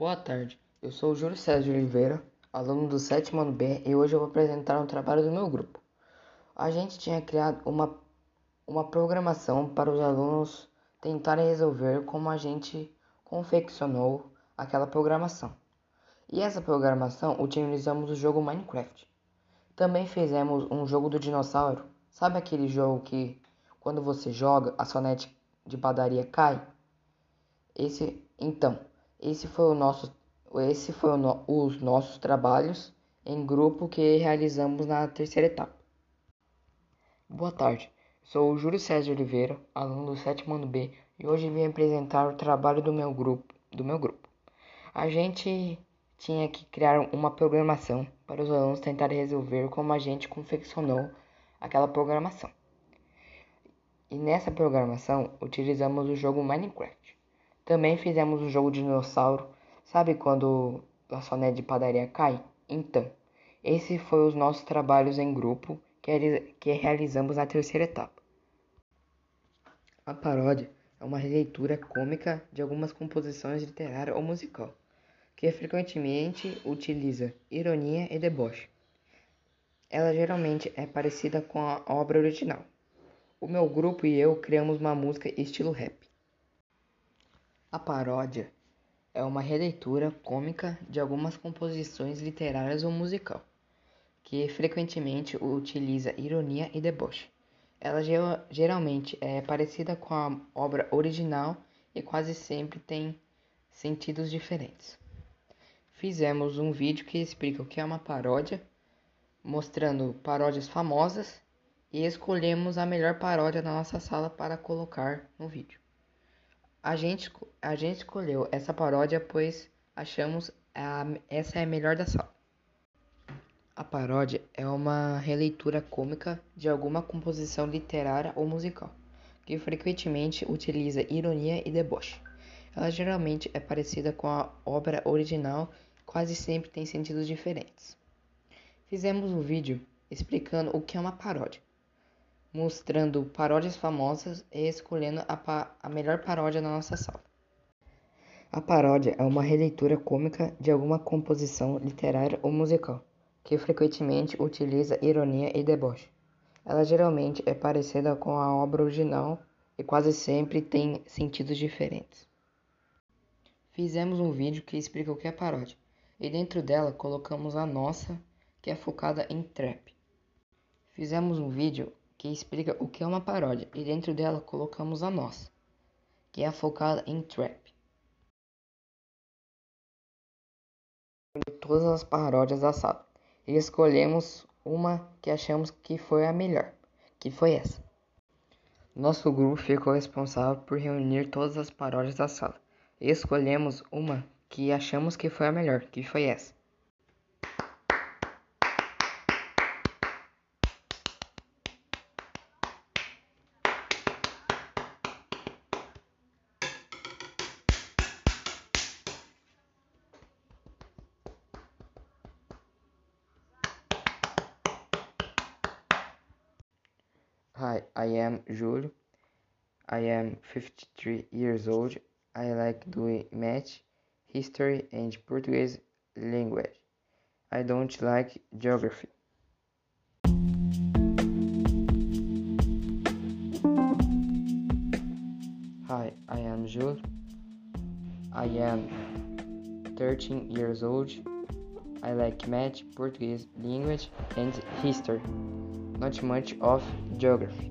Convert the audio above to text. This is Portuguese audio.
Boa tarde, eu sou o Júlio César de Oliveira, aluno do sétimo ano B e hoje eu vou apresentar um trabalho do meu grupo. A gente tinha criado uma, uma programação para os alunos tentarem resolver como a gente confeccionou aquela programação. E essa programação utilizamos o jogo Minecraft. Também fizemos um jogo do dinossauro. Sabe aquele jogo que quando você joga a sonete de padaria cai? Esse, então, esse foi o nosso, esse foi no, os nossos trabalhos em grupo que realizamos na terceira etapa. Boa tarde, sou o Júlio César Oliveira, aluno do sétimo ano B, e hoje vim apresentar o trabalho do meu grupo. Do meu grupo. A gente tinha que criar uma programação para os alunos tentarem resolver como a gente confeccionou aquela programação. E nessa programação utilizamos o jogo Minecraft. Também fizemos o jogo de dinossauro. Sabe quando a soné de padaria cai? Então, esse foi os nossos trabalhos em grupo que, que realizamos na terceira etapa. A paródia é uma releitura cômica de algumas composições literárias ou musical, que frequentemente utiliza ironia e deboche. Ela geralmente é parecida com a obra original. O meu grupo e eu criamos uma música estilo rap. A paródia é uma releitura cômica de algumas composições literárias ou musical, que frequentemente utiliza ironia e deboche. Ela geralmente é parecida com a obra original e quase sempre tem sentidos diferentes. Fizemos um vídeo que explica o que é uma paródia, mostrando paródias famosas e escolhemos a melhor paródia da nossa sala para colocar no vídeo. A gente, a gente escolheu essa paródia pois achamos a, essa é a melhor da sala. A paródia é uma releitura cômica de alguma composição literária ou musical, que frequentemente utiliza ironia e deboche. Ela geralmente é parecida com a obra original, quase sempre tem sentidos diferentes. Fizemos um vídeo explicando o que é uma paródia mostrando paródias famosas e escolhendo a, a melhor paródia na nossa sala. A paródia é uma releitura cômica de alguma composição literária ou musical, que frequentemente utiliza ironia e deboche. Ela geralmente é parecida com a obra original e quase sempre tem sentidos diferentes. Fizemos um vídeo que explica o que é paródia, e dentro dela colocamos a nossa, que é focada em trap. Fizemos um vídeo que explica o que é uma paródia, e dentro dela colocamos a nossa, que é focada em trap. Todas as paródias da sala e escolhemos uma que achamos que foi a melhor, que foi essa. Nosso grupo ficou responsável por reunir todas as paródias da sala e escolhemos uma que achamos que foi a melhor, que foi essa. Hi, I am Julio. I am 53 years old. I like doing math, history, and Portuguese language. I don't like geography. Hi, I am Julio. I am 13 years old. I like math, Portuguese language, and history not much of geography.